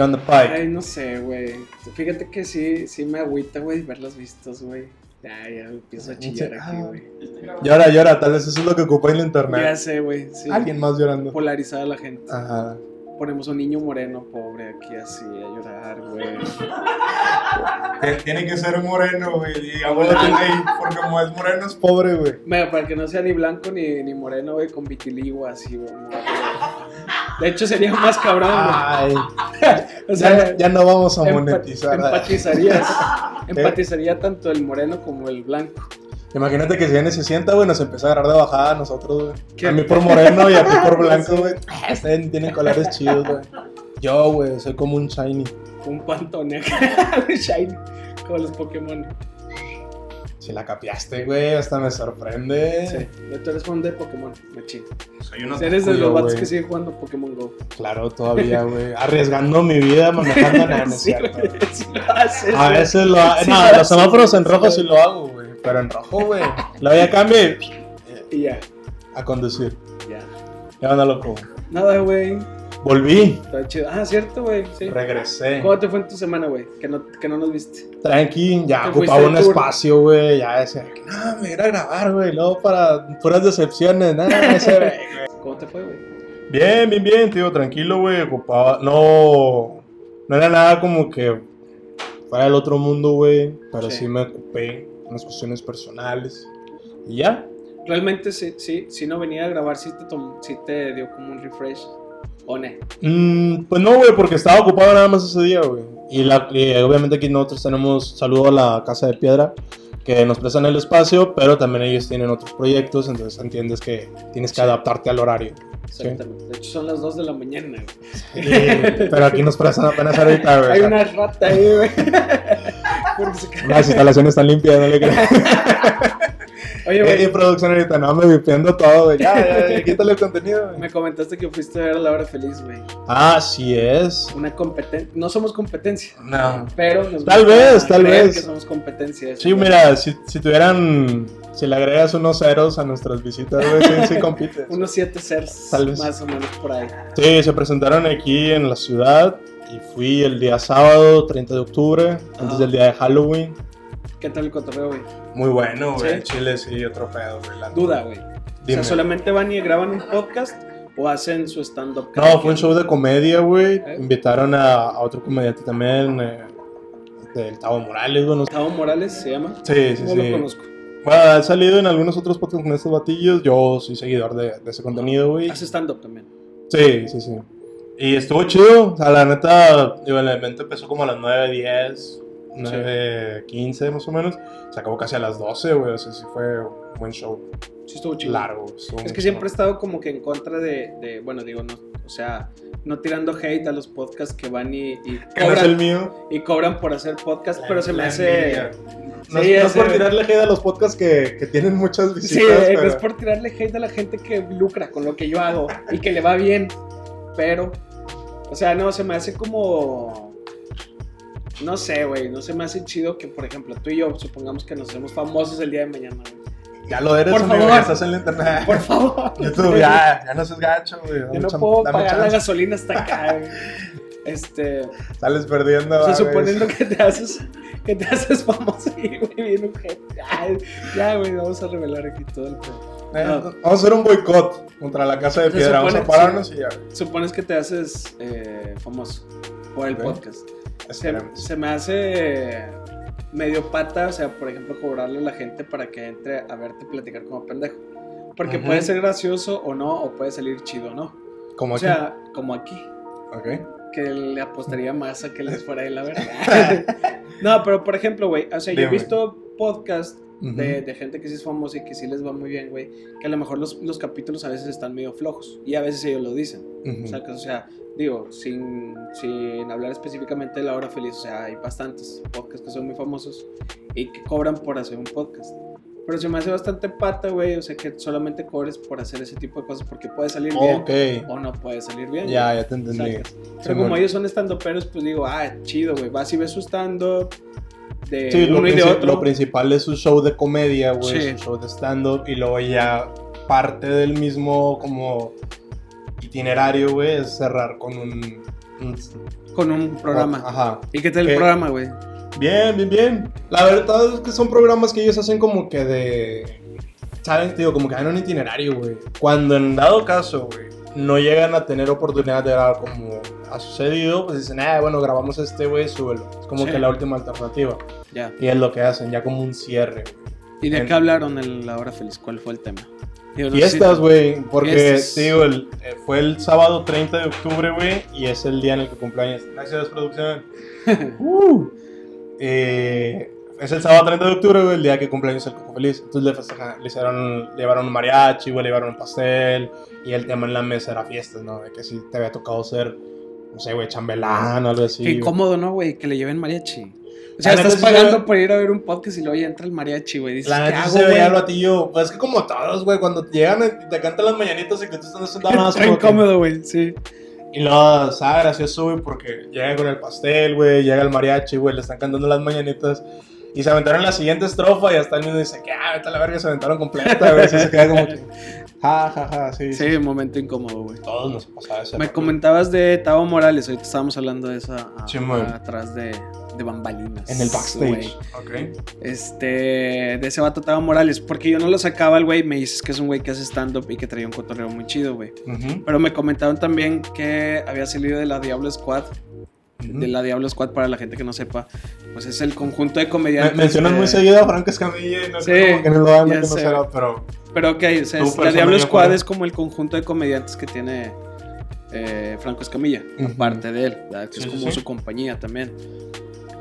¿Qué onda, Pike? Ay, no sé, güey. Fíjate que sí, sí me agüita, güey, ver los vistos, güey. Ya, ya empiezo a chillar aquí, Ah. güey. Llora, llora, tal vez eso es lo que ocupa en la Ya internet. sé, güey. Sí. Alguien más llorando. Polarizada la gente. Ajá. Ponemos un niño moreno, pobre, aquí así, a llorar, güey. Tiene que ser moreno, güey. Digámoslo ahí, porque como es moreno es pobre, güey. Mira, para que no sea ni blanco ni, ni moreno, güey, con vitiligo así, güey. De hecho, sería más cabrón, güey. Ay, O sea, ya, ya no vamos a empa- monetizar. empatizarías. Empatizaría tanto el moreno como el blanco. Imagínate que si viene se sienta, güey, nos empieza a agarrar de bajada a nosotros, güey. ¿Qué? A mí por moreno y a ti por blanco, güey. Ustedes tienen colores chidos, güey. Yo, güey, soy como un shiny. Un pantone shiny, como los Pokémon. Si la capiaste, güey, hasta me sorprende. Sí, tú eres fan de Pokémon, machín. Soy un Eres de los vatos que siguen jugando Pokémon Go. Claro, todavía, güey. Arriesgando mi vida, manejando nada, no es cierto. güey, sí lo haces, A veces lo hago. Sí no, lo los semáforos en rojo sí lo hago, güey. Pero en rojo, güey. Luego ya cambie Y ya, a conducir. ya. Ya anda loco. Nada, güey. Volví, Está chido. Ah, cierto, güey. Sí. regresé. ¿Cómo te fue en tu semana, güey? Que no, que no nos viste. Tranqui, ya ocupaba un espacio, güey. Ya decía, no, me iré a grabar, güey. Luego para puras decepciones, nada, ese, güey. ¿Cómo te fue, güey? Bien, bien, bien, tío, tranquilo, güey. Ocupaba. No. No era nada como que fuera del otro mundo, güey. Pero Sí. sí. me ocupé en las cuestiones personales. Y ya. Realmente, sí, sí, si no venía a grabar, sí te, tom- sí te dio como un refresh. ¿O no? Mm, pues no, güey, porque estaba ocupado nada más ese día, güey. Y, la, y obviamente aquí nosotros tenemos saludo a la Casa de Piedra, que nos prestan el espacio, pero también ellos tienen otros proyectos, entonces entiendes que tienes que Sí. adaptarte al horario. Exactamente. De hecho, son las 2 de la mañana, güey. Pero aquí nos prestan apenas ahorita, güey. Hay una rata ahí, güey. Las instalaciones están limpias, no le creas. Oye, Y güey, producción ahorita, no, me vipiendo todo, güey. Ya, ya, ya, quítale el contenido, güey. me comentaste que fuiste a ver a la hora feliz, güey. Ah, sí es. Una competencia. No somos competencia, No. pero nos Tal vez, tal vez. que somos competencia. Sí, mira, si, si tuvieran, si le agregas unos ceros a nuestras visitas, güey, sí, sí compites. Unos 7 cers, Tal vez. más o menos por ahí. Sí, se presentaron aquí en la ciudad y fui el día sábado, 30 de octubre, antes Ajá. del día de Halloween. ¿Qué tal el cotorreo, güey? Muy bueno, güey. ¿Sí? Chile sí, otro pedo, güey. la- Duda, güey. O sea, solamente van y graban un podcast o hacen su stand-up. No, fue un show de comedia, güey. ¿Eh? Invitaron a, a otro comediante también, eh, del Tavo Morales, bueno. Tavo Morales se llama. Sí, sí, No lo sí. conozco. Bueno, ha salido en algunos otros podcasts con estos batillos. Yo soy seguidor de, de ese contenido, güey. Hace stand-up también. Sí, sí, sí. Y estuvo chido. O sea, la neta, digo, el evento empezó como a las 9, 10, 9, 15 más o menos. Se acabó casi a las 12, güey. O sea, sí fue un buen show. Sí, estuvo chido. Largo. estuvo Es que siempre he estado como que en contra de, de- bueno, digo, no, o sea, no tirando hate a los podcasts que van y, y no es el cobran, mío. y cobran por hacer podcast, pero se me La hace... No, Sí, es- no es por tirarle hate a los podcasts que, que tienen muchas Sí, visitas. no pero... es por tirarle hate a la gente que lucra con lo que yo hago y que le va bien, pero, o sea, no, se me hace como... No sé, güey, no se me hace chido que, por ejemplo, tú y yo, supongamos que nos hacemos famosos el día de mañana, güey. Ya lo eres, Por amigo, favor. estás en la internet. Por favor. YouTube, ya, ya no seas gacho, güey. Yo no puedo pagar la gasolina hasta acá, güey. Este... Sales perdiendo. O sea, ah, suponiendo que te haces, que te haces famoso y güey. Ay, Ya, güey, vamos a revelar aquí todo el pedo. Eh, no. Vamos a hacer un boicot contra la casa de piedra. Vamos a pararnos y ya. Supones que te haces eh, famoso por el podcast. Se, se me hace medio pata, o sea, por ejemplo, cobrarle a la gente para que entre a verte platicar como pendejo. Porque Ujú. puede ser gracioso o no, o puede salir chido o no. Como O aquí. sea, como aquí. Ok. que le apostaría más a que les fuera de la verdad. no, pero por ejemplo, güey, o sea, yo he visto Ujú. de, de gente que sí es famosa y que sí les va muy bien, güey, que a lo mejor los, los capítulos a veces están medio flojos y a veces ellos lo dicen. Ujú. O sea, que, o sea, digo, sin, sin hablar específicamente de La Hora Feliz, o sea, hay bastantes podcasts que son muy famosos y que cobran por hacer un podcast. Pero se me hace bastante pata, güey, o sea, que solamente cobres por hacer ese tipo de cosas porque puede salir bien Ok. o no puede salir bien. Ya, ya te entendí. Pero Simón. como ellos son stand-uperos, pues digo, ah, chido, güey. Vas y ves su stand-up de Sí, lo, uno y de princi- otro. lo principal es su show de comedia, güey, Sí. su show de stand-up, y luego ya parte del mismo como itinerario, güey, es cerrar con un con un programa. Ajá. ¿Y qué tal el programa, güey? Bien, bien, bien. La verdad es que son programas que ellos hacen como que de. ¿Saben? Te Digo, como que dan un itinerario, güey. Cuando en dado caso, güey, no llegan a tener oportunidad de grabar como ha sucedido, pues dicen, ah, bueno, grabamos este, güey, súbelo. Es como Sí. que la última alternativa. Ya. Y es lo que hacen, ya como un cierre. ¿Y de En- qué hablaron en la hora feliz? ¿Cuál fue el tema? Digo, no Fiestas, si- güey, porque, Fiestas. digo, el- eh, fue el sábado 30 de octubre, güey, y es el día en el que cumpleaños. Gracias, producción. Uh. Eh, es el sábado 30 de octubre, güey, el día que cumpleaños el Coco Feliz. Entonces le, le, hicieron, le llevaron un mariachi, güey, le llevaron un pastel, y el tema en la mesa era fiestas, ¿no? De que si te había tocado ser, no sé, güey, chambelán o algo así. Qué incómodo, ¿no, güey? Que le lleven mariachi. O sea, La estás se pagando ve- por ir a ver un podcast y luego ya entra el mariachi, güey. Dices, La ¿qué hago, se veía batillo. Pues es que como todos, güey, cuando llegan y te cantan las mañanitas y que tú estás sentado nada más Está incómodo, güey, sí. Y luego, ¿sabes? Gracioso, güey, porque llega con el pastel, güey, llega el mariachi, güey, le están cantando las mañanitas. Y se aventaron la siguiente estrofa y hasta el mismo dice que, ah, vete a la verga, se aventaron completa, güey. Se queda como que, ja, ja, ja, sí. Sí, un momento incómodo, güey. Todos nos pasaba eso. Me comentabas de Tavo Morales, ahorita estábamos hablando de eso a- Sí, muy. atrás de, de bambalinas. En el backstage. güey. Ok. Este, de ese vato Tavo Morales, porque yo no lo sacaba el güey, me dices que es un güey que hace stand-up y que traía un cotorreo muy chido, güey. Pero me comentaron también que había salido de la Diablo Squad, de la Diablo Squad para la gente que no sepa, pues es el conjunto de Me- comediantes. mencionan de- muy seguido a Franco Escamilla y no Sí, sé cómo que no lo dan, no sé. será, pero Pero ok, o sea, la Diablo Squad es como el conjunto de comediantes que tiene eh, Franco Escamilla, Ujú. aparte de él, ¿verdad? que Sí, es como sí. su compañía también.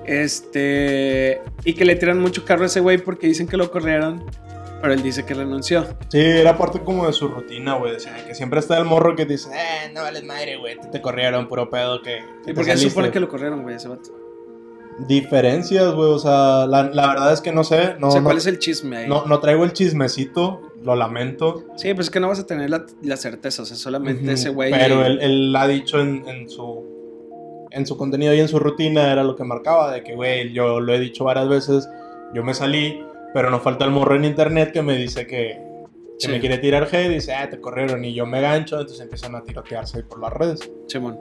Este. Y que le tiran mucho carro a ese güey porque dicen que lo corrieron, pero él dice que renunció. sí, era parte como de su rutina, güey. O sea, que siempre está el morro que dice, eh, no vales madre, güey, te, te corrieron, puro pedo que. que ¿Y por qué se saliste". supone que lo corrieron, güey, ese vato? Diferencias, güey, o sea, la, la verdad es que no sé, no, o sea, no, ¿cuál es el chisme ahí? no, no traigo el chismecito, lo lamento. Sí, pues es que no vas a tener la, la certeza, o sea, solamente ese güey. Pero él, él ha dicho en, en su en su contenido y en su rutina era lo que marcaba, de que, güey, yo lo he dicho varias veces, yo me salí, pero no falta el morro en internet que me dice que, que Sí. me quiere tirar head y dice, ah, te corrieron y yo me gancho, entonces empiezan a tirotearse ahí por las redes. Simón.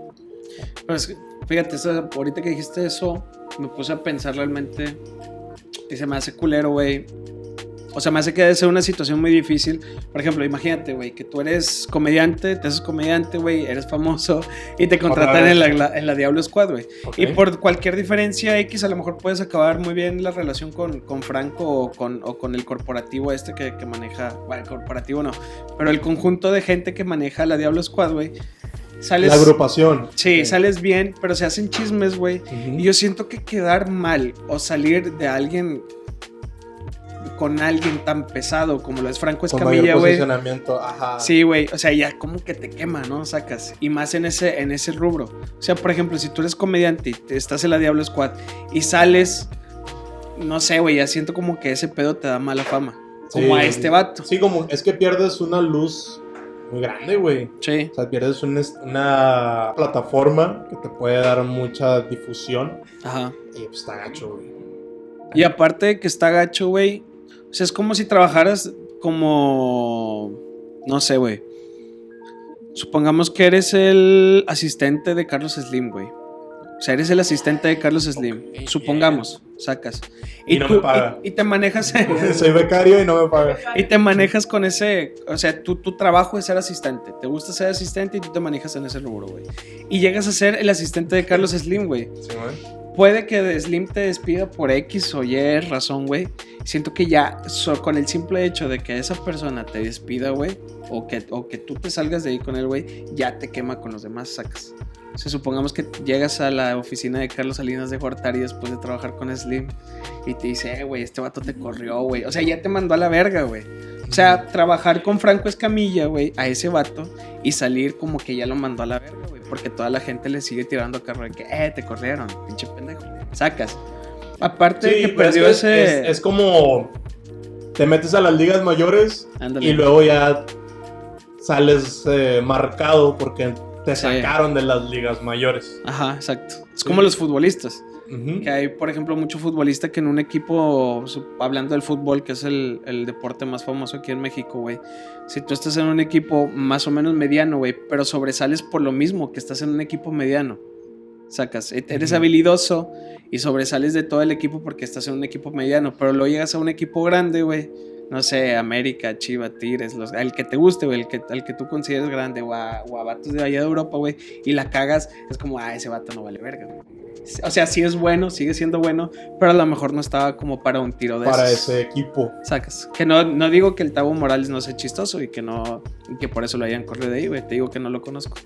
Pero es que, fíjate, ahorita que dijiste eso, me puse a pensar realmente. Y se me hace culero, güey. O sea, me hace que debe ser una situación muy difícil. Por ejemplo, imagínate, güey, que tú eres comediante, te haces comediante, güey, eres famoso y te contratan en la, en la Diablo Squad, güey. Y por cualquier diferencia X, a lo mejor puedes acabar muy bien la relación con, con Franco o con, o con el corporativo este que, que maneja. Bueno, el corporativo no, pero el conjunto de gente que maneja la Diablo Squad, güey. Sales, La agrupación. Sí, sales bien, pero se hacen chismes, güey. Y yo siento que quedar mal o salir de alguien con alguien tan pesado como lo es Franco Escamilla, güey. Sí, güey, o sea, ya como que te quema, ¿no? Sacas. Y más en ese, en ese rubro. O sea, por ejemplo, si tú eres comediante y te- estás en la Diablo Squad y sales, no sé, güey, ya siento como que ese pedo te da mala fama. Como Sí. a este vato. Sí, como es que pierdes una luz muy grande, güey. Sí. O sea, pierdes un es- una plataforma que te puede dar mucha difusión Ajá. y pues está gacho, güey. Y aparte de que está gacho, güey. O sea, es como si trabajaras como. No sé, güey. Supongamos que eres el asistente de Carlos Slim, güey. O sea, eres el asistente de Carlos Slim. Supongamos, sacas. Y no me paga. Y, y te manejas. Soy becario y no me paga. y te manejas con ese. O sea, tu, tu trabajo es ser asistente. Te gusta ser asistente y tú te manejas en ese rubro, güey. Y llegas a ser el asistente de Carlos Slim, güey Sí, güey. Puede que de Slim te despida por X o Y razón, güey. Siento que ya so- con el simple hecho de que esa persona te despida, güey, o que, o que tú te salgas de ahí con él, güey, ya te quema con los demás, sacas. O sea, supongamos que llegas a la oficina de Carlos Salinas de Gortari después de trabajar con Slim y te dice, eh, güey, este vato te corrió, güey. O sea, ya te mandó a la verga, güey. O sea, trabajar con Franco Escamilla, güey, a ese vato y salir como que ya lo mandó a la verga, güey. Porque toda la gente le sigue tirando carro de que, eh, te corrieron, pinche pendejo. Sacas. Aparte de que perdió es, ese. es- es como te metes a las ligas mayores Ándale. y luego ya sales eh, marcado porque te sacaron de las ligas mayores. Ajá, exacto. Es como los futbolistas. Que hay, por ejemplo, mucho futbolista que en un equipo, hablando del fútbol, que es el, el deporte más famoso aquí en México, güey. Si tú estás en un equipo más o menos mediano, güey, pero sobresales por lo mismo que estás en un equipo mediano. Sacas, e- eres habilidoso y sobresales de todo el equipo porque estás en un equipo mediano, pero luego llegas a un equipo grande, güey. No sé, América, Chiva, Tigres, los, el que te guste, güey, el que, al que tú consideres grande, o a, o a vatos de allá de Europa, güey, y la cagas, es como, ah, ese vato no vale verga, güey. O sea, sí es bueno, sigue siendo bueno, pero a lo mejor no estaba como para un tiro de Para esos. ese equipo. Sacas. Que no, no digo que el Tavo Morales no sea chistoso y que no y que por eso lo hayan corrido de ahí, güey. Te digo que no lo conozco.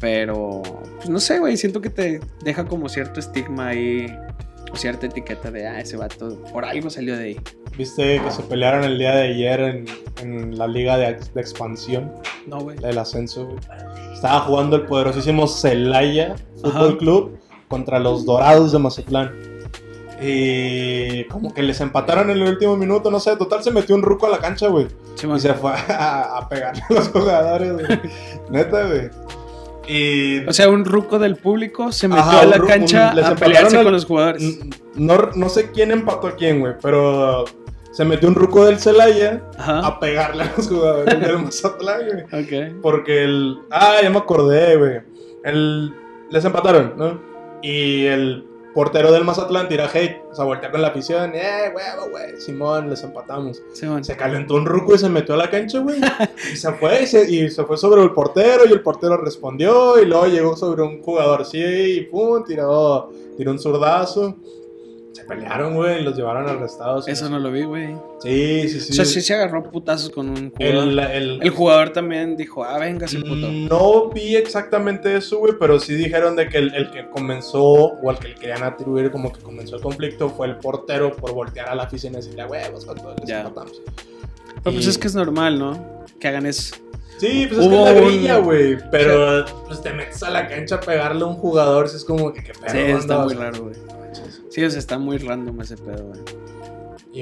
Pero, pues no sé, güey. Siento que te deja como cierto estigma ahí cierta etiqueta de, ah, ese vato por algo salió de ahí. Viste que se pelearon el día de ayer en, en la liga de, de expansión, No, güey. del ascenso, güey. Estaba jugando el poderosísimo Celaya Fútbol Ajá. Club contra los Dorados de Mazatlán. Y como que les empataron en el último minuto, no sé, total se metió un ruco a la cancha, güey. Sí, Y se fue a, a pegarle a los jugadores, güey. Neta, güey. Y O sea, un ruco del público se metió Ajá, a la cancha un- a pelearse con los jugadores. no, no sé quién empató a quién, güey, pero se metió un ruco del Celaya a pegarle a los jugadores del Mazatlán, güey. Porque el. Ah, ya me acordé, güey. El. Les empataron, ¿no? Y el portero del Mazatlán tira hate. O sea, voltea con la afición. Eh, huevo, güey. Simón, les empatamos. Sí, man. Se calentó un ruco y se metió a la cancha, güey. Y se fue, y se, y se fue sobre el portero. Y el portero respondió. Y luego llegó sobre un jugador, sí. Y pum, tiró, tiró un zurdazo. Se pelearon, güey. Y los llevaron arrestados. Eso no lo vi, güey. Sí, sí, sí. O sea, sí se agarró putazos con un jugador. el, El, el, jugador también dijo, ah, venga, ese puto. No vi exactamente eso, güey, pero sí dijeron de que el, el que comenzó, o al que le querían atribuir como que comenzó el conflicto, fue el portero por voltear a la afición y decirle, "A huevos, con todos les Ya. empatamos". Pero pues Y- es que es normal, ¿no? Que hagan eso. Sí, pues es Hubo que es la un- grilla, güey, pero pues te metes a la cancha a pegarle a un jugador, si es como que qué pedo. Sí, está onda, muy raro, güey. Sí, o sea, está muy random ese pedo, güey.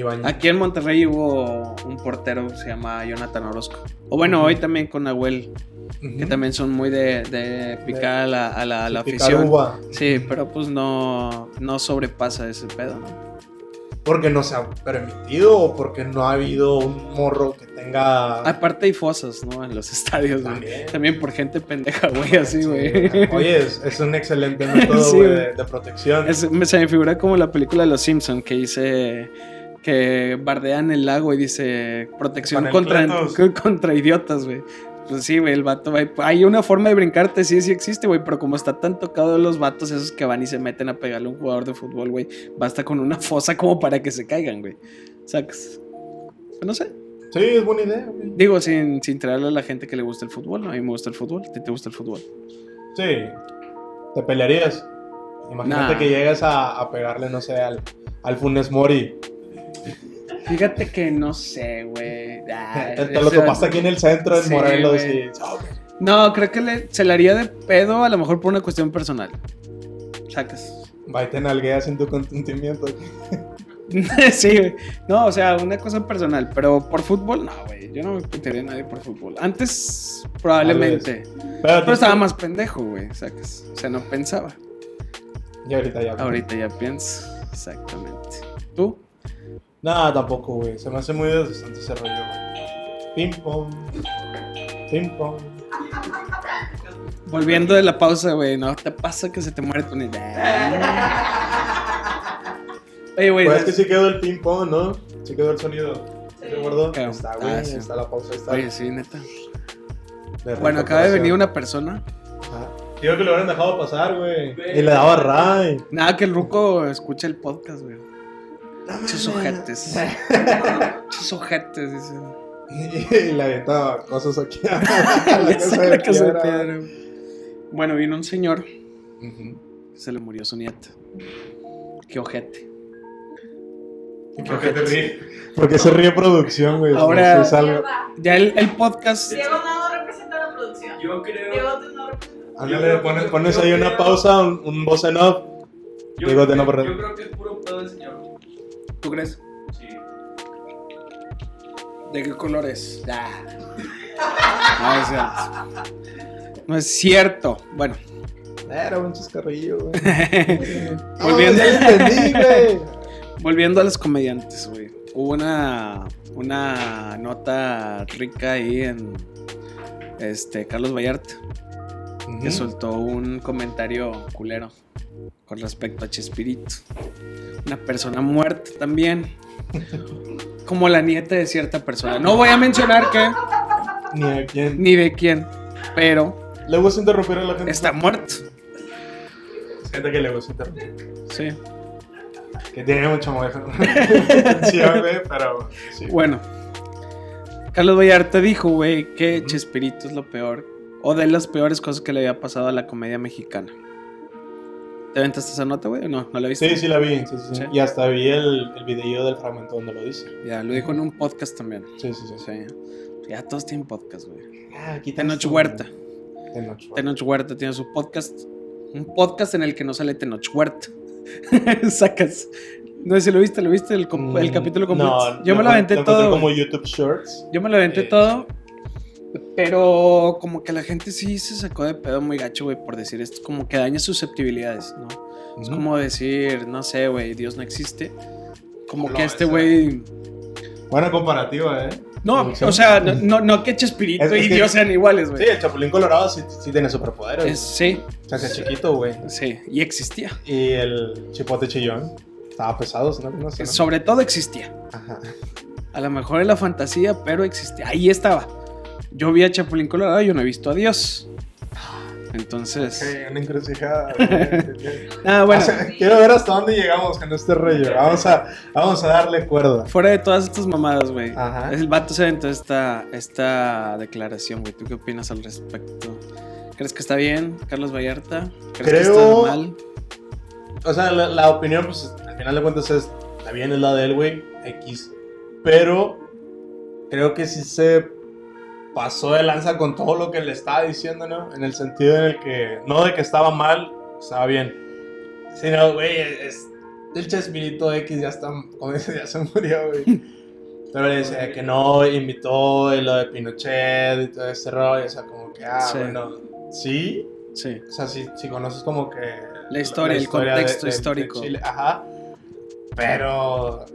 Bañ- Aquí en Monterrey hubo un portero que se llama Jonathan Orozco. O bueno, hoy también con Nahuel, que también son muy de, de picar a la, a la, a la afición. uva. Sí, pero pues no, no sobrepasa ese pedo, ¿no? Porque no se ha permitido o porque no ha habido un morro que tenga... Aparte hay fosas, ¿no? En los estadios, güey. También. También por gente pendeja, güey, así, güey. Oye, es, es un excelente método Sí, güey, de, de protección. Es- me- se me figura como la película de Los Simpson que dice que bardean el lago y dice protección contra, contra idiotas, güey. Pues sí, güey, el vato va y- Hay una forma de brincarte, sí, sí existe, güey, pero como está tan tocado los vatos esos que van y se meten a pegarle a un jugador de fútbol, güey, basta con una fosa como para que se caigan, güey. Sacas. No sé. Sí, es buena idea, güey. Digo, sin, sin traerle a la gente que le gusta el fútbol, ¿no? A mí me gusta el fútbol, ¿a ti te gusta el fútbol? Sí. ¿Te pelearías? Imagínate Nah. que llegas a, a pegarle, no sé, al, al Funes Mori. Fíjate que no sé, güey. Ay, te, te lo topaste aquí en el centro, en Sí, Morelos. Y, "Oh, güey". No, creo que le- se le haría de pedo a lo mejor por una cuestión personal. Sacas. Va te nalguea sin tu consentimiento. sí, güey. No, o sea, una cosa personal. Pero por fútbol, no, güey. Yo no me putearía a nadie por fútbol. Antes, probablemente. Pero, Pero estaba más pendejo, güey. Sacas. O sea, no pensaba. Y ahorita ya. Ahorita ya pienso. Exactamente. ¿Tú? Nada, tampoco, güey. Se me hace muy desgastante ese rollo, güey. Ping pong. Ping pong. Volviendo de la pausa, güey. No te pasa que se te muere tu niña. Oye, güey. Pues es que sí quedó el ping pong, ¿no? Sí quedó el sonido. ¿Sí ¿Te acuerdo? Claro. Está, güey. Ah, sí. Está la pausa. Está Oye, sí, neta. de Bueno, acaba de venir una persona. Ajá. Digo que lo hubieran dejado pasar, güey. Y le daba ray. Nada, que el ruco escucha el podcast, güey. Muchos ojetes. Muchos ojetes, dice. Y, le aventaba cosas aquí a la casa de la casa de piedra. Bueno, vino un señor. Ujú. Se le murió su nieta. Qué ojete. ¿Por qué te ríes? Porque se ríe producción, güey. Ahora- No sé, es algo- Ya el, el podcast. Diego no representa la producción. Yo creo. Diego no representa. Ándale, pones, pones ahí una pausa, un, un voz en off. Yo, Digo, de no yo creo que es puro pedo del señor. ¿Tú crees? Sí. ¿De qué color es? Ah. No es cierto. No es cierto. Bueno, Era un chascarrillo, güey. volviendo, No, ya entendí, güey. volviendo a los comediantes, güey. Hubo una, una nota rica ahí en este Carlos Vallarta. que soltó un comentario culero con respecto a Chespirito. Una persona muerta también. Como la nieta de cierta persona. No voy a mencionar qué Ni a quién. ni de quién, pero Le gusta interrumpir a la gente. está muerto. Gente que le gusta interrumpir. Sí. Que tiene mucha moja. intención, güey, pero sí. Bueno, Carlos Vallarta dijo, güey, que Chespirito es lo peor o de las peores cosas que le había pasado a la comedia mexicana. ¿Te aventaste esa nota, güey? No, no la viste. Sí, sí la vi. Sí, sí. Y hasta vi el, el video del fragmento donde lo dice. Ya, lo dijo en un podcast también. Sí, sí, sí. Sí. Ya todos tienen podcast, güey. Ah, Tenoch Huerta. Tenoch Huerta. Tenoch Huerta tiene su podcast. Un podcast en el que no sale Tenoch Huerta. Sacas. No sé si lo viste, ¿lo viste el, el Mm, capítulo completo? No, Yo me lo aventé todo. como. YouTube Shorts. Yo me lo aventé Eh, todo. Pero como que la gente sí se sacó de pedo muy gacho, güey, por decir esto. Como que daña susceptibilidades, ¿no? Es Ujú. como decir, no sé, güey, Dios no existe. Como No, que este güey... Buena comparativa, ¿eh? No, Sí. o sea, no, no, no que Chespirito Es- es y que- Dios sean iguales, Sí, güey. el Chapulín Colorado sí, sí tiene superpoderes. Es- sí, Se hace chiquito, güey. sí, y existía. Y el chipote chillón. Estaba pesado, ¿no? no sé, ¿no? Sobre todo existía. Ajá. A lo mejor en la fantasía, pero existía. Ahí estaba. Yo vi a Chapulín Colorado, yo no he visto a Dios. Entonces... Ok, una encrucijada. güey. Ah, bueno. O sea, quiero ver hasta dónde llegamos con este rollo. Vamos a, vamos a darle cuerda. Fuera de todas estas mamadas, güey. Ajá. El vato se aventó esta, esta declaración, güey. ¿Tú qué opinas al respecto? ¿Crees que está bien, Carlos Vallarta? ¿Crees que Creo- está mal? O sea, la, la opinión, pues al final de cuentas es, está bien, es la de él, güey, X. Pero creo que sí se pasó de lanza con todo lo que le estaba diciendo, ¿no? En el sentido en el que, no de que estaba mal, estaba bien. Sino, güey, es, el Chespirito X ya está, ya se murió, güey. Pero le decía que no, invitó y lo de Pinochet y todo ese rollo, o sea, como que, ah, Sí. bueno, sí, Sí. o sea, si, si conoces como que... La historia, el contexto de- de- de histórico. Chile, ajá. Pero...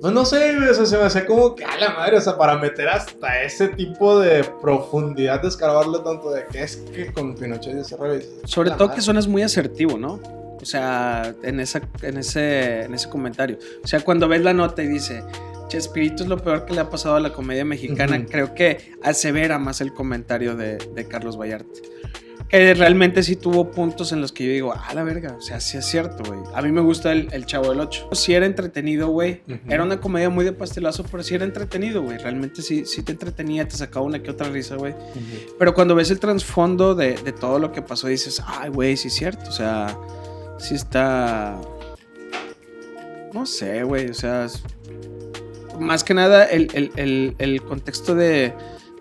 Pues no sé, o sea, se me hace como que a la madre, o sea, para meter hasta ese tipo de profundidad, de escarbarle tanto de que es que con Pinochet y ese rollo. Sobre todo madre. que suenas muy asertivo, ¿no? O sea, en, esa, en, ese, en ese comentario. O sea, cuando ves la nota y dice, Chespirito es lo peor que le ha pasado a la comedia mexicana, creo que asevera más el comentario de, de Carlos Vallarta. Que realmente sí tuvo puntos en los que yo digo, ah, la verga, o sea, sí es cierto, güey. A mí me gusta el, el Chavo del 8. Sí era entretenido, güey. Era una comedia muy de pastelazo, pero sí era entretenido, güey. Realmente sí, sí te entretenía, te sacaba una que otra risa, güey. Pero cuando ves el trasfondo de, de todo lo que pasó, dices, ay, güey, sí es cierto. O sea, sí está. No sé, güey. O sea, más que nada el- el- el contexto de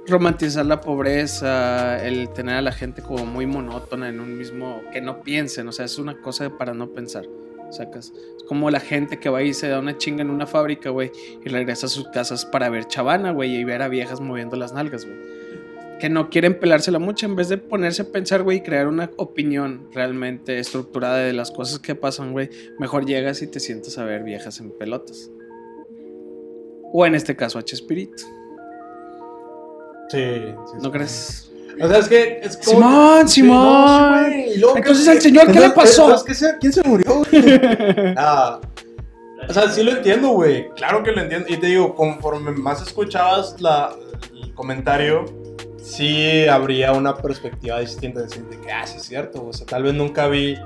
romantizar la pobreza, el tener a la gente como muy monótona en un mismo. que no piensen. O sea, es una cosa para no pensar. Sacas. Es como la gente que va y se da una chinga en una fábrica, güey, y regresa a sus casas para ver chavana, güey, y ver a viejas moviendo las nalgas, güey que no quieren pelársela mucho en vez de ponerse a pensar, güey, y crear una opinión realmente estructurada de las cosas que pasan, güey. Mejor llegas y te sientas a ver viejas en pelotas. O en este caso a Chespirito. Sí, sí, ¿No crees? O sea, es que. Es como Simón, sí, Simón. no, sí, Entonces, ¿qué- ¿al señor qué le pasó? ¿sabes qué se- ¿Quién se murió? Nada. O sea, sí lo entiendo, güey. Claro que lo entiendo. Y te digo, conforme más escuchabas la, el comentario, sí habría una perspectiva distinta. De que, ah, sí es cierto. O sea, tal vez nunca vi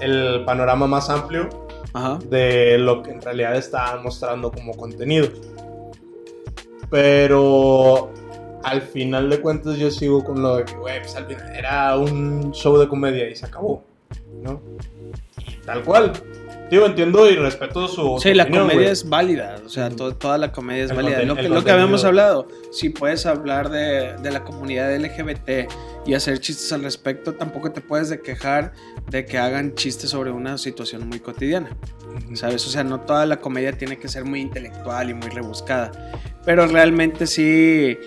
el panorama más amplio Ajá. de lo que en realidad estaban mostrando como contenido. Pero al final de cuentas yo sigo con lo de que, güey, pues al final era un show de comedia y se acabó, ¿no? Tal cual. Digo, entiendo y respeto su. Sí, su la opinión, comedia es válida, o sea, to- toda la comedia es El válida. Lo que, lo que habíamos hablado, si puedes hablar de, de la comunidad LGBT y hacer chistes al respecto, tampoco te puedes de quejar de que hagan chistes sobre una situación muy cotidiana. ¿sabes? O sea, no toda la comedia tiene que ser muy intelectual y muy rebuscada. Pero realmente sí,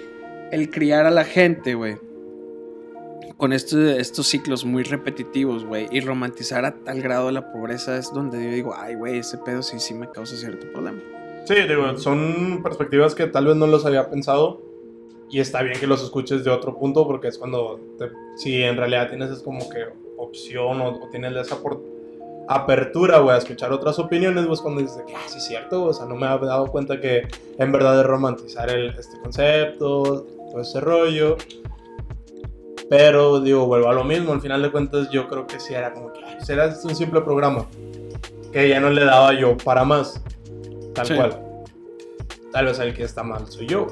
el criar a la gente, güey, con este- estos ciclos muy repetitivos, güey, y romantizar a tal grado la pobreza es donde yo digo, ay, güey, ese pedo sí, sí me causa cierto problema. Sí, digo, son perspectivas que tal vez no los había pensado. Y está bien que los escuches de otro punto porque es cuando, si en realidad tienes es como que opción o, o tienes esa apertura, güey, a escuchar otras opiniones, pues cuando dices que, ah, sí es cierto, o sea, no me había dado cuenta que en verdad es romantizar el, este concepto, todo ese rollo. Pero, digo, vuelvo a lo mismo, al final de cuentas yo creo que sí era como que, será un simple programa, que ya no le daba yo para más, tal Sí. cual. Tal vez el que está mal soy yo,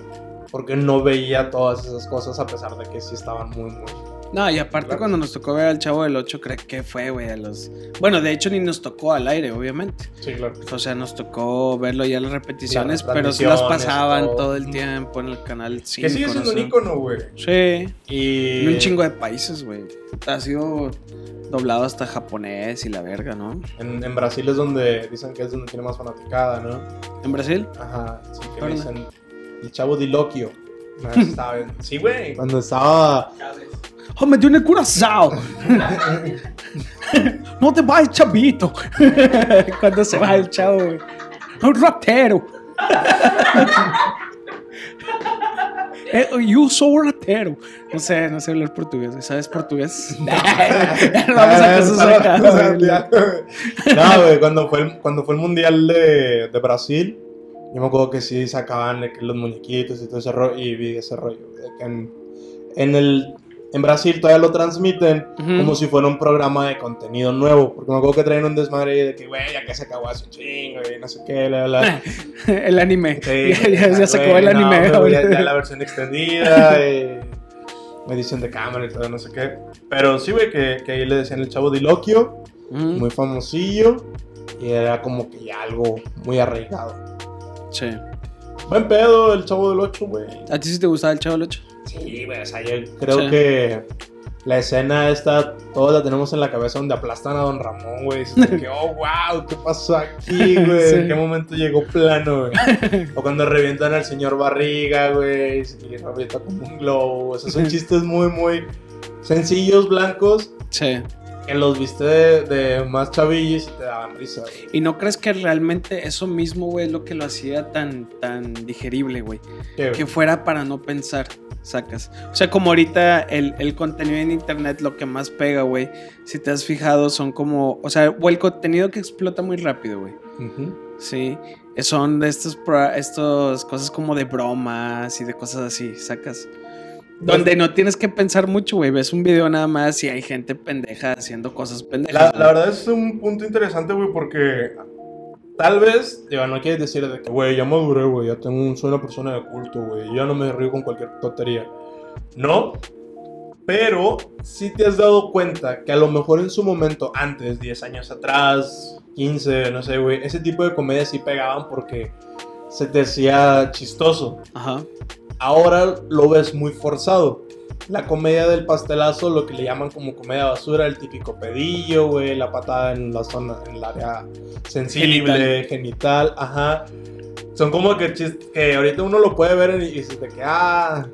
porque no veía todas esas cosas a pesar de que sí estaban muy, muy... No, y aparte Claro. cuando nos tocó ver al Chavo del 8, creo que fue, güey, a los... Bueno, de hecho ni nos tocó al aire, obviamente. Sí, claro. O sea, nos tocó verlo ya en las repeticiones, las pero sí las pasaban todo. todo el tiempo en el canal 5. Que sigue siendo un ¿no? icono, güey. Sí, Y... en un chingo de países, güey. Ha sido doblado hasta japonés y la verga, ¿no? En, en Brasil es donde dicen que es donde tiene más fanaticada, ¿no? ¿En Brasil? Ajá, sí, que dicen el chavo di Loquio. Sí, güey. Cuando estaba. Chávez. ¡Oh, me dio en el curazao! ¡No te vayas, chavito! Cuando se va el chavo, güey. ¡Un ratero! Eh, you so ratero. No sé, no sé hablar portugués. ¿Sabes portugués? Vamos a cosas acá, güey. No, güey, cuando fue el, cuando fue el mundial de, de Brasil, yo me acuerdo que sí sacaban los muñequitos y todo ese rollo. Y vi ese rollo. en, en el. En Brasil todavía lo transmiten Ujú. como si fuera un programa de contenido nuevo. Porque me acuerdo que traen un desmadre de que, güey, ya que se acabó hace un chingo y no sé qué, el anime. Sí, ya, ya- ya sacó güey, el no, anime. güey, ya, ya la versión extendida, eh, edición de cámara y todo, no sé qué. Pero sí, güey, que, que ahí le decían el chavo Diloquio, Ujú. muy famosillo, y era como que ya algo muy arraigado. Sí. Buen pedo el chavo del 8, güey. ¿A ti sí te gustaba el chavo del 8? Sí, güey, o sea, yo creo Sí. que la escena esta, todos la tenemos en la cabeza donde aplastan a Don Ramón, güey. Que, oh, wow, ¿qué pasó aquí, güey? Sí. ¿En qué momento llegó plano, güey? O cuando revientan al señor Barriga, güey, y revienta como un globo. O sea, son chistes muy, muy sencillos, blancos, Sí. Que los viste de, de más chavillos y te daban risa, güey. ¿Y no crees que realmente eso mismo, güey, es lo que lo hacía tan, tan digerible, güey? Que fuera para no pensar, sacas. O sea, como ahorita el, el contenido en internet lo que más pega, güey, si te has fijado, son como, o sea, o el contenido que explota muy rápido, güey. Sí, son de estos, pro- estos cosas como de bromas y de cosas así, sacas. Donde no tienes que pensar mucho, güey. Ves un video nada más y hay gente pendeja haciendo cosas pendejas. la verdad es un punto interesante, güey, porque tal vez, digo, no quieres decir de que, güey, ya maduré, güey, ya tengo un, soy una persona de culto, güey, ya no me río con cualquier tontería. No, pero sí te has dado cuenta que a lo mejor en su momento, antes, 10 años atrás, 15, no sé, güey, ese tipo de comedias sí pegaban porque se te hacía chistoso. Ajá. Ahora lo ves muy forzado. La comedia del pastelazo, lo que le llaman como comedia basura, el típico pedillo, güey, la patada en la zona, en el área sensible, genital, ajá. Son como que chist- que ahorita uno lo puede ver y y dices de que, ah,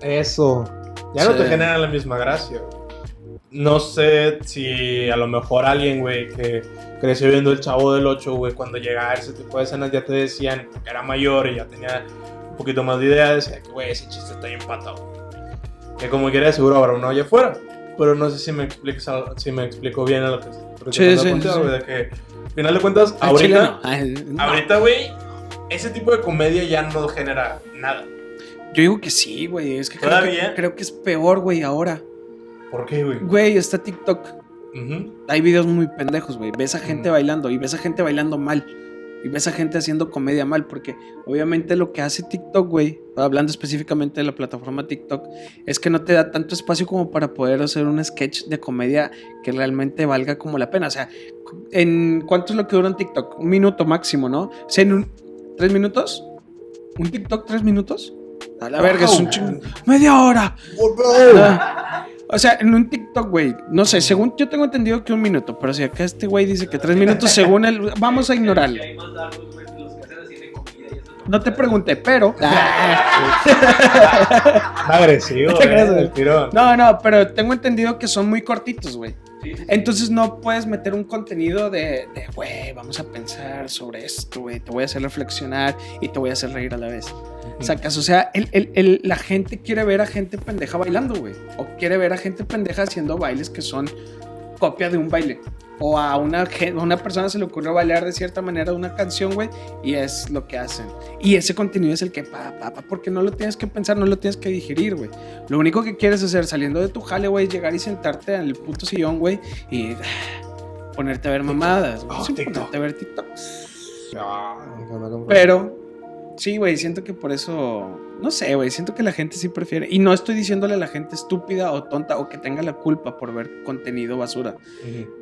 eso. Ya no Sí. te genera la misma gracia. No sé si a lo mejor alguien, güey, que creció viendo el Chavo del 8, güey, cuando llegaba a ese tipo de escenas ya te decían que era mayor y ya tenía un poquito más de idea, decía que, güey, ese chiste está bien patado. Que como quiera seguro habrá uno allá afuera. Pero no sé si me expliques al- si me explico bien a lo que Sí, sí, sí. de que al final de cuentas, Ah, ahorita, no. Ahorita, güey, ese tipo de comedia ya no genera nada. Yo digo que sí, güey. Es que creo, que creo que es peor, güey, ahora. ¿Por qué, güey? Güey, está TikTok. Hay videos muy pendejos, güey. Ves a gente bailando y ves a gente bailando mal. Y ves a gente haciendo comedia mal. Porque obviamente lo que hace TikTok, güey, hablando específicamente de la plataforma TikTok, es que no te da tanto espacio como para poder hacer un sketch de comedia que realmente valga como la pena. O sea, ¿en cuánto es lo que dura un TikTok? Un minuto máximo, ¿no? O sea, en un. ¿Tres minutos? ¿Un TikTok tres minutos? A la verga, es un chingo. ¡Media hora! Ah, O sea, en un TikTok, güey, no sé, según yo tengo entendido que un minuto, pero si acá este güey dice que tres minutos, según él, vamos a ignorarlo. No te pregunté, pero. Agresivo, Te creas, eh, güey. el tirón. No, no, pero tengo entendido que son muy cortitos, güey. Entonces no puedes meter un contenido de, güey, vamos a pensar sobre esto, güey, te voy a hacer reflexionar y te voy a hacer reír a la vez. Sacas, o sea, el- el- el- la gente quiere ver a gente pendeja bailando, güey. O quiere ver a gente pendeja haciendo bailes que son copia de un baile. O a una, una persona se le ocurrió bailar de cierta manera una canción, güey, y es lo que hacen. Y ese contenido es el que, pa, pa, pa, porque no lo tienes que pensar, no lo tienes que digerir, güey. Lo único que quieres hacer saliendo de tu jale, güey, es llegar y sentarte en el puto sillón, güey, y ah, ponerte a ver mamadas, güey. Oh, Sí, ponerte a ver TikToks. Ah, cómo- Pero, sí, güey, siento que por eso, no sé, güey, siento que la gente sí prefiere. Y no estoy diciéndole a la gente estúpida o tonta o que tenga la culpa por ver contenido basura.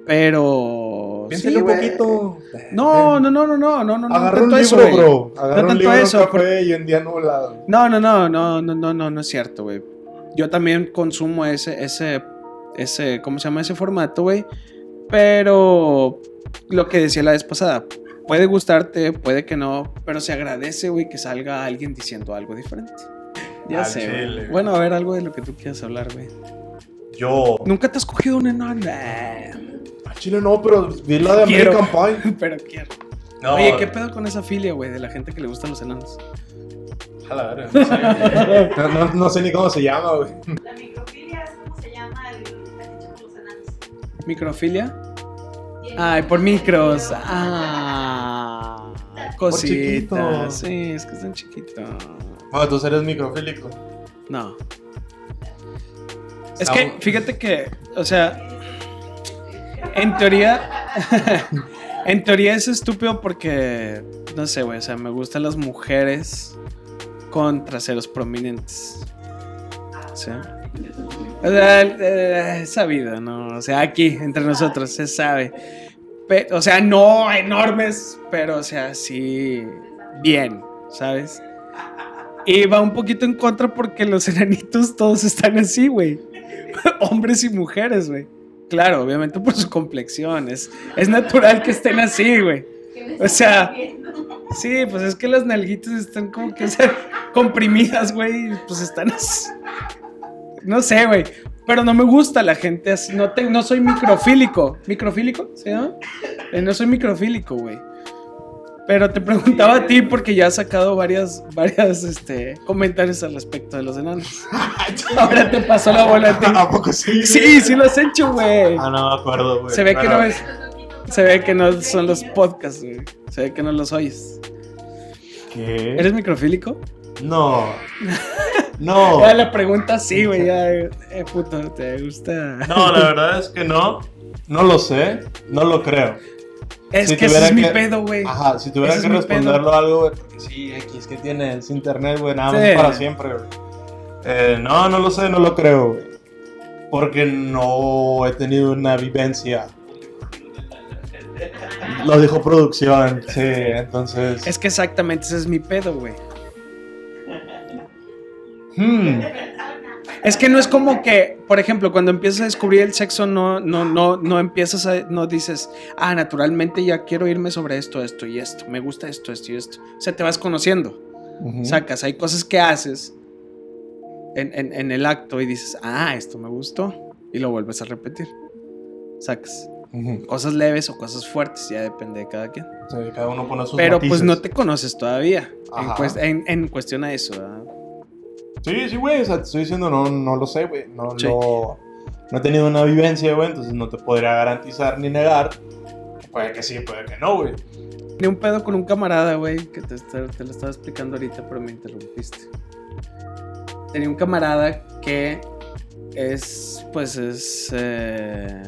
Pero... Piénsale sí, un poquito. No, no, no, no, no, no, no, Agarra un tanto eso, libro, güey. bro. Agarra No un tanto libro, eso, un café y un día nublado. No, no, no, no, no, no, no, no es cierto, güey. Yo también consumo ese, ese, ese, ¿cómo se llama ese formato, güey? Pero lo que decía la vez pasada, puede gustarte, puede que no, pero se agradece, güey, que salga alguien diciendo algo diferente. Ya Al sé, chile, güey. güey. Bueno, a ver, algo de lo que tú quieras hablar, güey. Yo. Nunca te has cogido un enano. Al chile no, pero vi la de Quiero. American Pie. pero quiero. No, Oye, ¿qué pedo con esa filia, güey, de la gente que le gustan los enanos? a la verga, no sé. No, no- no sé ni cómo se llama, güey. La microfilia es como se llama el fetiche por los enanos. ¿Microfilia? Ay, por micros. Ah. Cositas. Sí, es que están chiquitos. Bueno, tú eres microfílico. No. Es que, fíjate que, o sea, en teoría, en teoría es estúpido porque, no sé, güey, o sea, me gustan las mujeres con traseros prominentes. ¿Sí? O sea, eh, es sabido, ¿no? O sea, aquí, entre nosotros, se sabe. O sea, no enormes, pero, o sea, sí, bien, ¿sabes? Y va un poquito en contra porque los enanitos todos están así, güey. Hombres y mujeres, güey. Claro, obviamente por su complexión. Es, natural que estén así, güey. ¿Qué me O sea? Sí, pues es que las nalguitas están como que comprimidas, güey. Pues están así. No sé, güey. Pero no me gusta la gente así. No, te- no soy microfílico. ¿Microfílico? ¿Sí, no? Eh, no soy microfílico, güey. Pero te preguntaba a ti porque ya has sacado varias, varias este, comentarios al respecto de los enanos. Ahora te pasó la bola a ti. ¿A poco sí? Sí, sí lo has hecho, güey. Ah, no me acuerdo, güey. Se ve que no es. Se ve que no son los podcasts, güey. Se ve que no los oyes. ¿Qué? ¿Eres microfílico? No. No. Ya la pregunta sí, güey. Ya, eh, puto, ¿te gusta? No, la verdad es que no. No lo sé. No lo creo. es si que ese es mi pedo, güey. Ajá, si tuviera Ese que es responderlo a algo, güey, porque sí, X que tienes internet, güey, nada más Sí. para siempre, güey. Eh, no, no lo sé, no lo creo, güey. Porque no he tenido una vivencia. Lo dijo producción, sí, entonces. Es que exactamente ese es mi pedo, güey. Hmm, Es que no es como que, por ejemplo, cuando empiezas a descubrir el sexo, no, no, no, no empiezas a, no dices, ah, naturalmente ya quiero irme sobre esto, esto y esto, me gusta esto, esto y esto. O sea, te vas conociendo. Sacas, hay cosas que haces en, en- en el acto y dices, ah, esto me gustó. Y lo vuelves a repetir. Sacas. Cosas leves o cosas fuertes, ya depende de cada quien. Sí, cada uno pone sus Pero pues no te conoces todavía en cuestión a eso. ¿verdad? Sí, sí, güey, o sea, te estoy diciendo, no, no lo sé, güey. No, Sí. lo- no he tenido una vivencia, güey, entonces no te podría garantizar ni negar. Puede que sí, puede que no, güey. Tenía un pedo con un camarada, güey, que te, lo estaba explicando ahorita, pero me interrumpiste. Tenía un camarada que es, pues es... eh,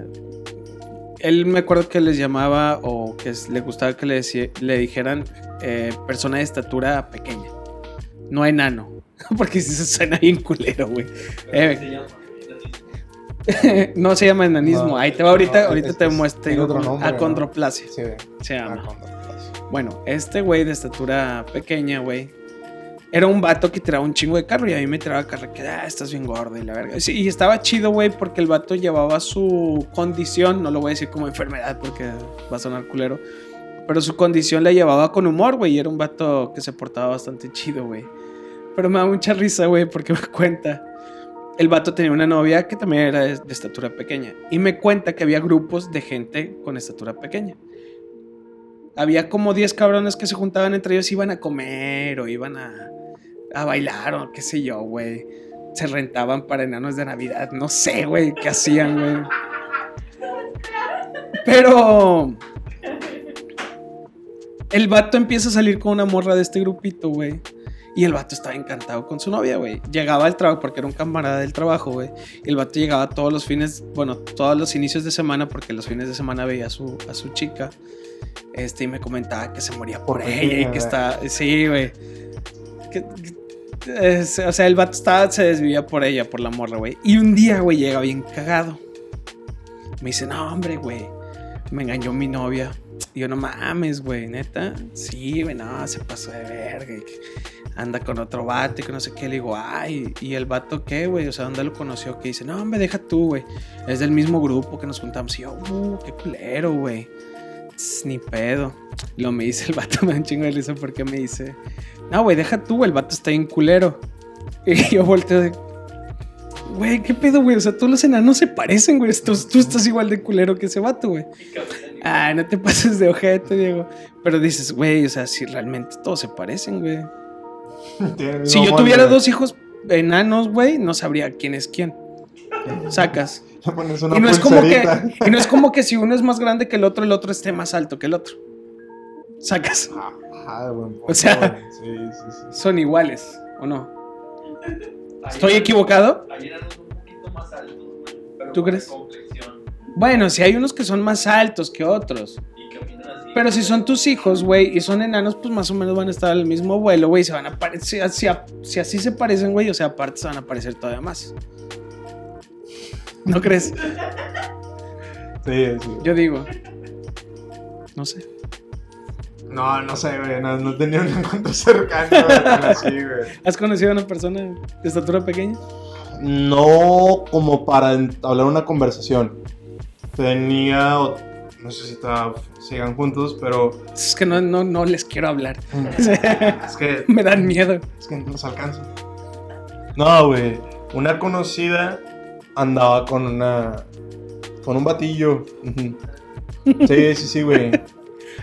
él me acuerdo que les llamaba o que le gustaba que le, le dijeran eh, persona de estatura pequeña, no enano. Porque si se suena bien culero, güey. Eh, Se llama, no se llama enanismo. No, Ahí te va ahorita, no, ahorita es- te es- muestro. tiene otro nombre, ¿no? Acondroplasia. Sí, Se llama. ah, Bueno, este güey de estatura pequeña, güey, era un vato que tiraba un chingo de carro y a mí me tiraba carro que, ah, estás bien gordo y la verga. Sí, y estaba chido, güey, porque el vato llevaba su condición, no lo voy a decir como enfermedad porque va a sonar culero, pero su condición la llevaba con humor, güey, y era un vato que se portaba bastante chido, güey. Pero me da mucha risa, güey, porque me cuenta. El vato tenía una novia que también era de, estatura pequeña. Y me cuenta que había grupos de gente con estatura pequeña había como 10 cabrones que se juntaban entre ellos, iban a comer o iban a, a bailar o qué sé yo, güey. Se rentaban para enanos de Navidad, no sé, güey, qué hacían, güey. Pero el vato empieza a salir con una morra de este grupito, güey. Y el vato estaba encantado con su novia, güey. Llegaba al trabajo, porque era un camarada del trabajo, güey. El vato llegaba todos los fines, bueno, todos los inicios de semana, porque los fines de semana veía a su, a su chica. Este, y me comentaba que se moría por, Por ella y que está. Sí, güey. Es- o sea, el vato estaba, se desvivía por ella, por la morra, güey. Y un día, güey, llega bien cagado. Me dice, no, hombre, güey. Me engañó mi novia. Y yo, no mames, güey, neta. Sí, güey, no, se pasó de verga. y que anda con otro vato y que no sé qué. Le digo, ay, ¿y el vato qué, güey? O sea, ¿dónde lo conoció? Que dice, no, hombre, deja tú, güey. Es del mismo grupo que nos juntamos. Y yo, uh, qué culero, güey. Ni pedo. Lo me dice el vato, me da un de risa porque me dice, no, güey, deja tú, güey, el vato está bien culero. Y yo volteo de, güey, ¿qué pedo, güey? O sea, todos los enanos se parecen, güey. Tú, tú estás igual de culero que ese vato, güey. Ah, no te pases de ojete, Diego. Pero dices, güey, o sea, si realmente todos se parecen, güey. Si yo tuviera dos hijos enanos, güey, no sabría quién es quién. Sacas. Y no, es como que, y no es como que si uno es más grande que el otro, el otro esté más alto que el otro. Sacas. Ajá, buen punto, O sea- güey. Sí, sí, sí. Son iguales, ¿o no? ¿Estoy equivocado? Hay enanos un poquito más altos, güey. Pero ¿Tú crees? Bueno, si hay unos que son más altos que otros. Pero si son tus hijos, güey, y son enanos, pues más o menos van a estar al mismo vuelo, güey. Se van a parecer. Si, si así se parecen, güey, o sea, aparte se van a parecer todavía más. ¿No crees? Sí, sí. Yo digo. No sé. No, no sé, güey. No, no tenía un encuentro cercano güey, tan así, güey. ¿Has conocido a una persona de estatura pequeña? No como para entablar una conversación. Tenía. No sé si ta- sigan juntos, pero. Es que no, no, no les quiero hablar. Es que. Me dan miedo. Es que no nos alcanza. No, güey. Una conocida andaba con una. Con un batillo. Sí, sí, sí, güey.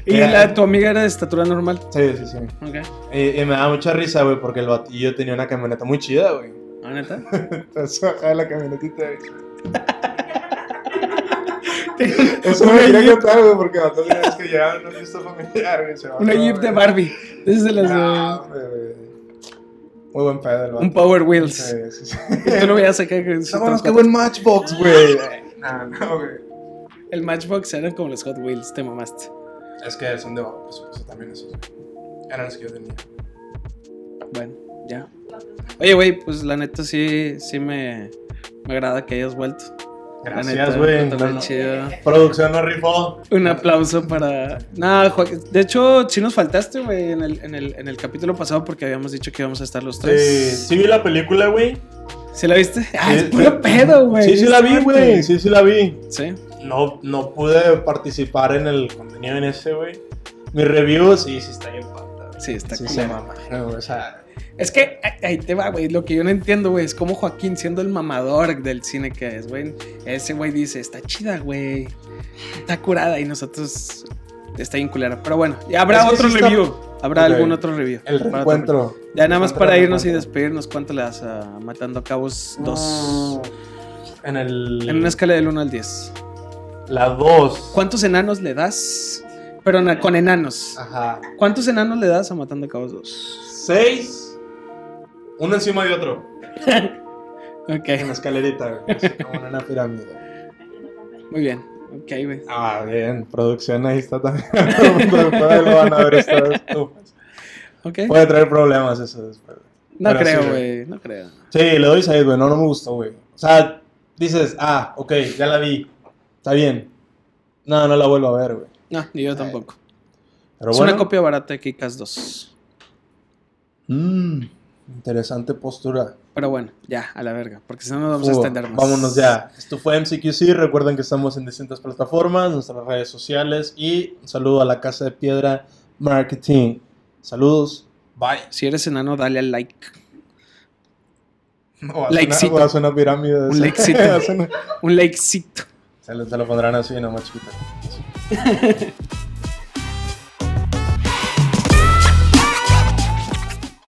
Y la, tu amiga era de estatura normal. Sí, sí, sí. Ok. Y, y me da mucha risa, güey, porque el batillo tenía una camioneta muy chida, güey. ¿Ah, neta? Entonces bajaba la camionetita. güey. Eso no me quería contar, güey, porque la otra vez que a una fiesta familiar, güey. Una Jeep de. Barbie. Las. Muy buen pedo, el. Un Power Wheels. Sí, sí, sí. Y tú lo acá. con sus Vámonos, qué buen Matchbox, güey. No, no, güey. El Matchbox eran como los Hot Wheels, te mamaste. Es que son de bajo presupuesto también esos. Eran los que yo tenía. Bueno, ya. Oye, güey, pues la neta sí, sí me, me agrada que hayas vuelto. Gracias, güey. No, chido. Producción no rifó. Un aplauso para. Nada, Joaquín. De hecho, sí nos faltaste, güey, en el, en, el, en el capítulo pasado porque habíamos dicho que íbamos a estar los Sí, tres. sí vi la película, güey. ¿Sí la viste? Ah, Sí, es puro sí. pedo, güey. Sí, sí la vi, güey. Sí, sí la vi. Sí. No, no pude participar en el contenido en ese, güey. Mi review, sí, sí está bien pata. güey. Sí, está Sí, se mamaron. O sea, Es que ahí- te va, güey. Lo que yo no entiendo, güey, es como Joaquín, siendo el mamador del cine que es, güey. Ese güey dice, está chida, güey. Está curada y nosotros está bien culera. Pero bueno, ya habrá Es otro sí está- review. Habrá algún otro review. el Para otro reencuentro. Ya nada más Reencuentro, para irnos y reencuentro. despedirnos, ¿cuánto le das a Matando Cabos 2? Mm, En el. En una escala del 1 al 10. La 2. ¿Cuántos enanos le das? Pero con enanos. Ajá. ¿Cuántos enanos le das a Matando Cabos 2? 6. Uno encima de otro. Ok, En la escalerita, güey. así Como en una pirámide. muy bien. Ok, güey. Ah, bien. Producción ahí está también. Lo van a ver estas estufas. Ok. Puede traer problemas eso después. No pero creo, sí, güey. No creo. Sí, le doy 6, güey. No, no me gustó, güey. O sea, dices, ah, ok, ya la vi. Está bien. No, no la vuelvo a ver, güey. No, ni yo tampoco. Pero es bueno. una copia barata de Kikas 2. Mm, interesante postura. Pero bueno, ya, a la verga. Porque si no nos vamos a extender más. Vámonos ya. Esto fue MCQC. Recuerden que estamos en distintas plataformas, nuestras redes sociales. Y un saludo a la Casa de Piedra Marketing. Saludos. Bye. Si eres enano, dale al like. O haz Likecito. una, o haz una pirámide. de Un likecito. Un likecito. Se lo, se lo pondrán así, nomás chiquita.